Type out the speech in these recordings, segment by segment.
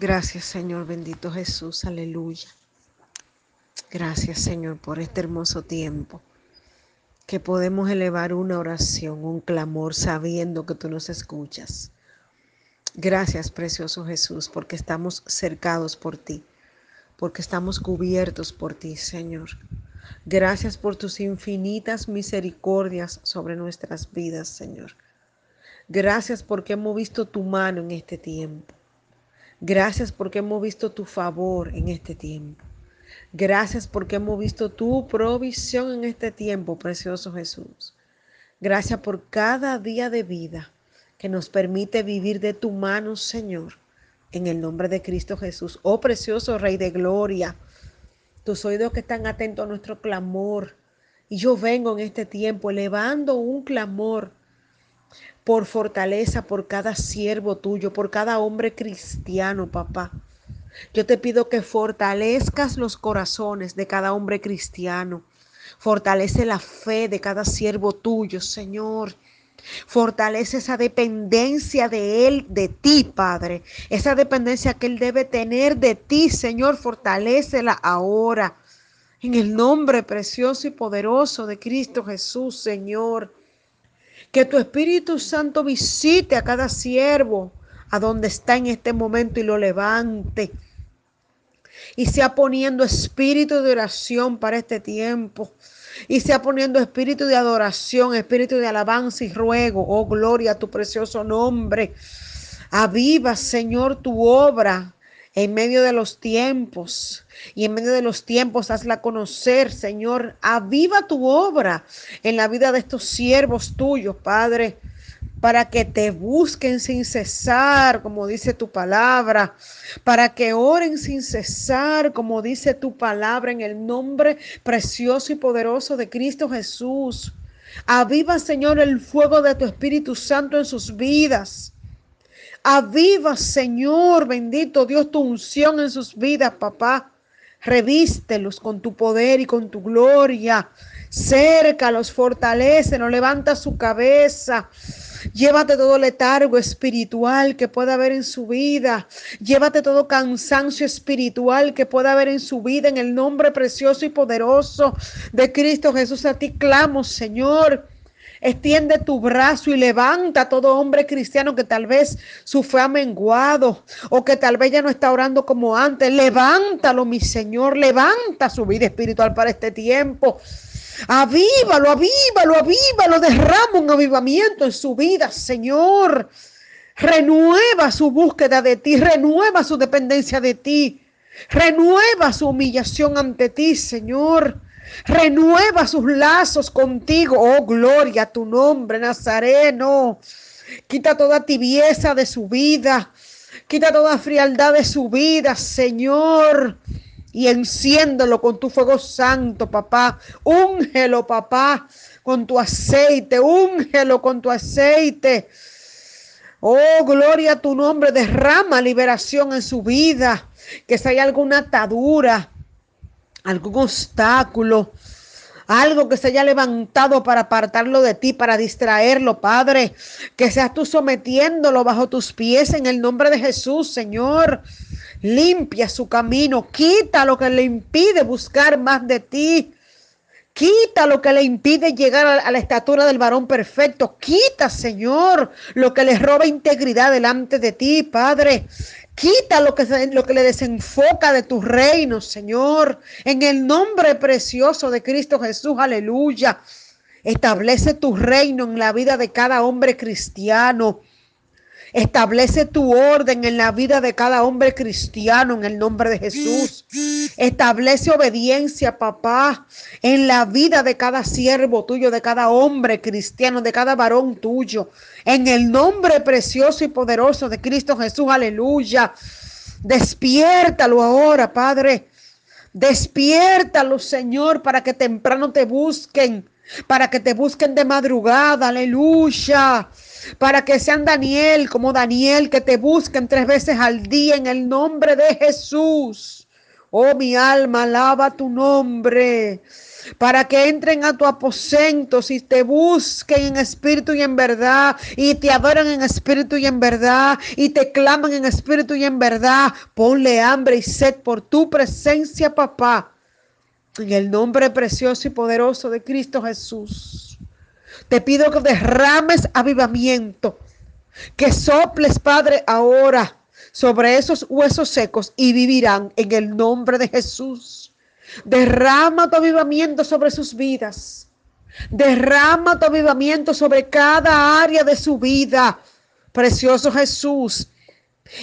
Gracias Señor, bendito Jesús, aleluya. Gracias Señor por este hermoso tiempo que podemos elevar una oración, un clamor sabiendo que tú nos escuchas. Gracias, precioso Jesús, porque estamos cercados por ti, porque estamos cubiertos por ti, Señor. Gracias por tus infinitas misericordias sobre nuestras vidas, Señor. Gracias porque hemos visto tu mano en este tiempo. Gracias porque hemos visto tu favor en este tiempo. Gracias porque hemos visto tu provisión en este tiempo, precioso Jesús. Gracias por cada día de vida que nos permite vivir de tu mano, Señor, en el nombre de Cristo Jesús. Oh precioso Rey de Gloria, tus oídos que están atentos a nuestro clamor. Y yo vengo en este tiempo elevando un clamor por fortaleza por cada siervo tuyo, por cada hombre cristiano, papá. Yo te pido que fortalezcas los corazones de cada hombre cristiano. Fortalece la fe de cada siervo tuyo, Señor. Fortalece esa dependencia de Él, de ti, Padre. Esa dependencia que Él debe tener de ti, Señor. Fortalecela ahora. En el nombre precioso y poderoso de Cristo Jesús, Señor. Que tu Espíritu Santo visite a cada siervo a donde está en este momento y lo levante. Y sea poniendo espíritu de oración para este tiempo. Y sea poniendo espíritu de adoración, espíritu de alabanza y ruego. Oh, gloria a tu precioso nombre. Aviva, Señor, tu obra en medio de los tiempos. Y en medio de los tiempos hazla conocer, Señor. Aviva tu obra en la vida de estos siervos tuyos, Padre, para que te busquen sin cesar, como dice tu palabra, para que oren sin cesar, como dice tu palabra, en el nombre precioso y poderoso de Cristo Jesús. Aviva, Señor, el fuego de tu Espíritu Santo en sus vidas. Aviva, Señor, bendito Dios, tu unción en sus vidas, papá. Revístelos con tu poder y con tu gloria. Cércalos, fortalecelos, levanta su cabeza. Llévate todo letargo espiritual que pueda haber en su vida. Llévate todo cansancio espiritual que pueda haber en su vida. En el nombre precioso y poderoso de Cristo Jesús, a ti clamo, Señor. Extiende tu brazo y levanta a todo hombre cristiano que tal vez su fe ha menguado o que tal vez ya no está orando como antes. Levántalo, mi Señor. Levanta su vida espiritual para este tiempo. Avívalo, avívalo, avívalo. Derrama un avivamiento en su vida, Señor. Renueva su búsqueda de ti, renueva su dependencia de ti, renueva su humillación ante ti, Señor. Renueva sus lazos contigo. Oh, gloria a tu nombre, Nazareno. Quita toda tibieza de su vida. Quita toda frialdad de su vida, Señor. Y enciéndelo con tu fuego santo, papá. Úngelo, papá, con tu aceite. Úngelo con tu aceite. Oh, gloria a tu nombre. Derrama liberación en su vida. Que si hay alguna atadura, algún obstáculo, algo que se haya levantado para apartarlo de ti, para distraerlo, Padre, que seas tú sometiéndolo bajo tus pies en el nombre de Jesús, Señor. Limpia su camino, quita lo que le impide buscar más de ti. Quita lo que le impide llegar a la estatura del varón perfecto. Quita, Señor, lo que le roba integridad delante de ti, Padre. Quita lo que, lo que le desenfoca de tu reino, Señor. En el nombre precioso de Cristo Jesús, aleluya. Establece tu reino en la vida de cada hombre cristiano. Establece tu orden en la vida de cada hombre cristiano en el nombre de Jesús. Establece obediencia, papá, en la vida de cada siervo tuyo, de cada hombre cristiano, de cada varón tuyo. En el nombre precioso y poderoso de Cristo Jesús, aleluya. Despiértalo ahora, Padre. Despiértalo, Señor, para que temprano te busquen, para que te busquen de madrugada, aleluya para que sean Daniel como Daniel, que te busquen tres veces al día en el nombre de Jesús. Oh, mi alma, alaba tu nombre. para que entren a tu aposento y te busquen en espíritu y en verdad y te adoran en espíritu y en verdad y te claman en espíritu y en verdad. Ponle hambre y sed por tu presencia, papá. En el nombre precioso y poderoso de Cristo Jesús. Te pido que derrames avivamiento, que soples, Padre, ahora sobre esos huesos secos y vivirán en el nombre de Jesús. Derrama tu avivamiento sobre sus vidas. Derrama tu avivamiento sobre cada área de su vida. Precioso Jesús.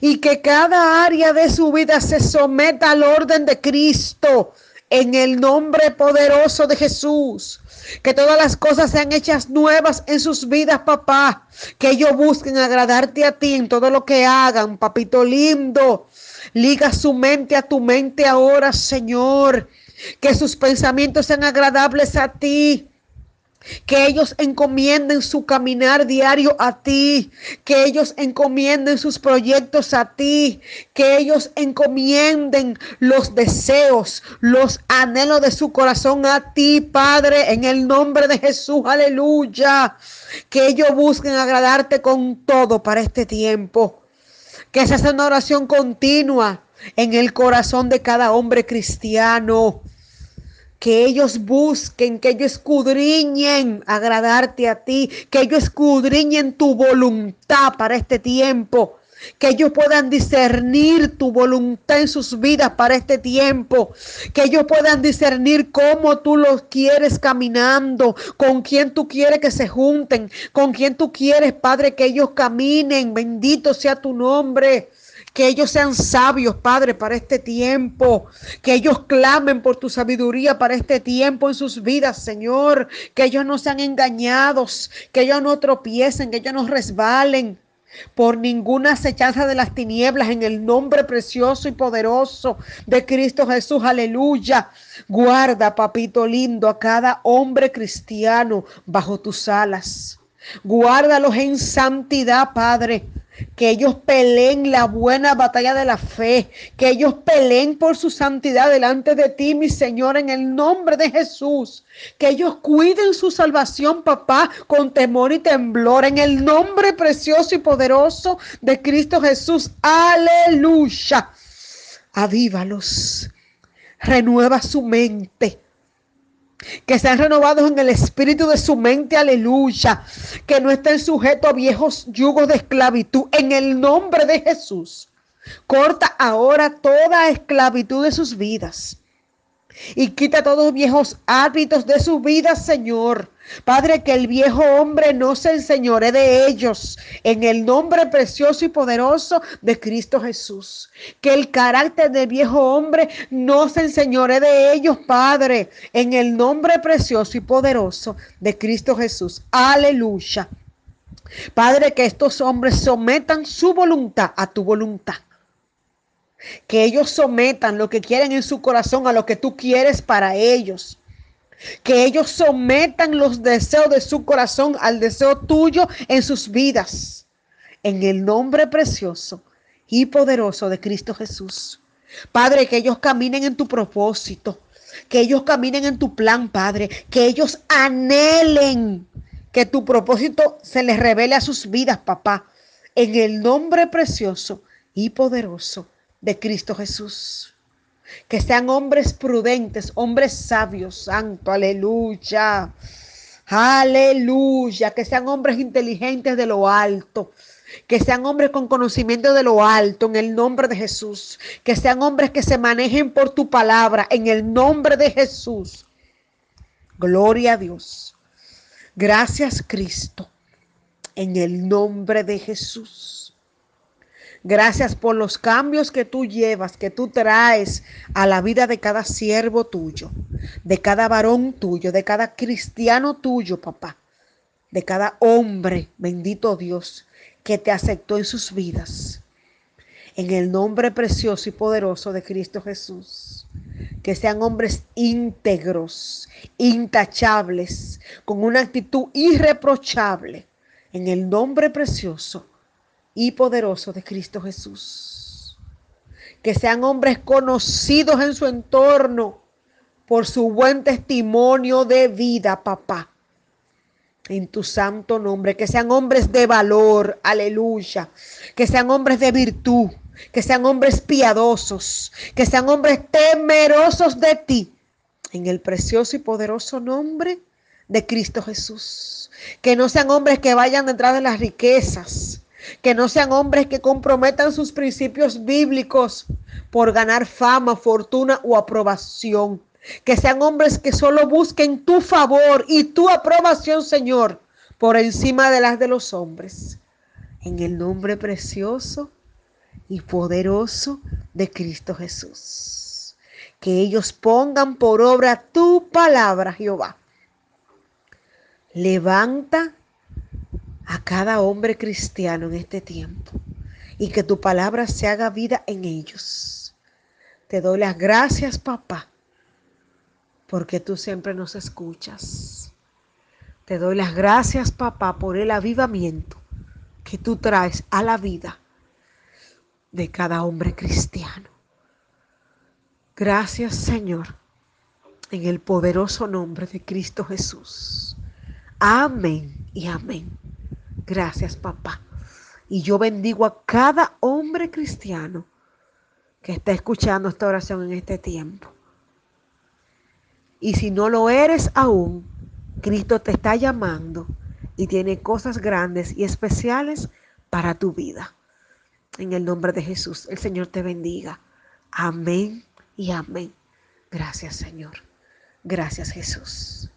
Y que cada área de su vida se someta al orden de Cristo en el nombre poderoso de Jesús. Que todas las cosas sean hechas nuevas en sus vidas, papá. Que ellos busquen agradarte a ti en todo lo que hagan, papito lindo. Liga su mente a tu mente ahora, Señor. Que sus pensamientos sean agradables a ti. Que ellos encomienden su caminar diario a ti. Que ellos encomienden sus proyectos a ti. Que ellos encomienden los deseos, los anhelos de su corazón a ti, Padre, en el nombre de Jesús. Aleluya. Que ellos busquen agradarte con todo para este tiempo. Que se hace una oración continua en el corazón de cada hombre cristiano que ellos busquen, que ellos escudriñen agradarte a ti, que ellos escudriñen tu voluntad para este tiempo, que ellos puedan discernir tu voluntad en sus vidas para este tiempo, que ellos puedan discernir cómo tú los quieres caminando, con quién tú quieres que se junten, con quién tú quieres, Padre, que ellos caminen. Bendito sea tu nombre. Que ellos sean sabios, Padre, para este tiempo. Que ellos clamen por tu sabiduría para este tiempo en sus vidas, Señor. Que ellos no sean engañados, que ellos no tropiecen, que ellos no resbalen por ninguna acechanza de las tinieblas en el nombre precioso y poderoso de Cristo Jesús. Aleluya. Guarda, papito lindo, a cada hombre cristiano bajo tus alas. Guárdalos en santidad, Padre que ellos peleen la buena batalla de la fe, que ellos peleen por su santidad delante de ti, mi Señor, en el nombre de Jesús, que ellos cuiden su salvación, papá, con temor y temblor, en el nombre precioso y poderoso de Cristo Jesús. Aleluya. Avívalos, renueva su mente que sean renovados en el espíritu de su mente, aleluya, que no estén sujetos a viejos yugos de esclavitud, en el nombre de Jesús. Corta ahora toda esclavitud de sus vidas y quita todos los viejos hábitos de su vida, Señor. Padre, que el viejo hombre no se enseñore de ellos, en el nombre precioso y poderoso de Cristo Jesús. Que el carácter del viejo hombre no se enseñore de ellos, Padre, en el nombre precioso y poderoso de Cristo Jesús. Aleluya. Padre, que estos hombres sometan su voluntad a tu voluntad que ellos sometan lo que quieren en su corazón a lo que tú quieres para ellos. Que ellos sometan los deseos de su corazón al deseo tuyo en sus vidas. En el nombre precioso y poderoso de Cristo Jesús. Padre, que ellos caminen en tu propósito. Que ellos caminen en tu plan, Padre. Que ellos anhelen que tu propósito se les revele a sus vidas, papá. En el nombre precioso y poderoso de Cristo Jesús. Que sean hombres prudentes, hombres sabios, santo, aleluya. Aleluya, que sean hombres inteligentes de lo alto, que sean hombres con conocimiento de lo alto en el nombre de Jesús, que sean hombres que se manejen por tu palabra en el nombre de Jesús. Gloria a Dios. Gracias Cristo, en el nombre de Jesús. Gracias por los cambios que tú llevas, que tú traes a la vida de cada siervo tuyo, de cada varón tuyo, de cada cristiano tuyo, papá, de cada hombre, bendito Dios, que te aceptó en sus vidas. En el nombre precioso y poderoso de Cristo Jesús. Que sean hombres íntegros, intachables, con una actitud irreprochable. En el nombre precioso y poderoso de Cristo Jesús. Que sean hombres conocidos en su entorno por su buen testimonio de vida, papá. En tu santo nombre, que sean hombres de valor, aleluya, que sean hombres de virtud, que sean hombres piadosos, que sean hombres temerosos de ti, en el precioso y poderoso nombre de Cristo Jesús. Que no sean hombres que vayan detrás de las riquezas, que no sean hombres que comprometan sus principios bíblicos por ganar fama, fortuna o aprobación. Que sean hombres que solo busquen tu favor y tu aprobación, Señor, por encima de las de los hombres. En el nombre precioso y poderoso de Cristo Jesús. Que ellos pongan por obra tu palabra, Jehová. Levanta a cada hombre cristiano en este tiempo y que tu palabra se haga vida en ellos. Te doy las gracias, papá, porque tú siempre nos escuchas. Te doy las gracias, papá, por el avivamiento que tú traes a la vida de cada hombre cristiano. Gracias, Señor, en el poderoso nombre de Cristo Jesús. Amén y amén. Gracias, papá. Y yo bendigo a cada hombre cristiano que está escuchando esta oración en este tiempo. Y si no lo eres aún, Cristo te está llamando y tiene cosas grandes y especiales para tu vida. En el nombre de Jesús, el Señor te bendiga. Amén y amén. Gracias, Señor. Gracias, Jesús.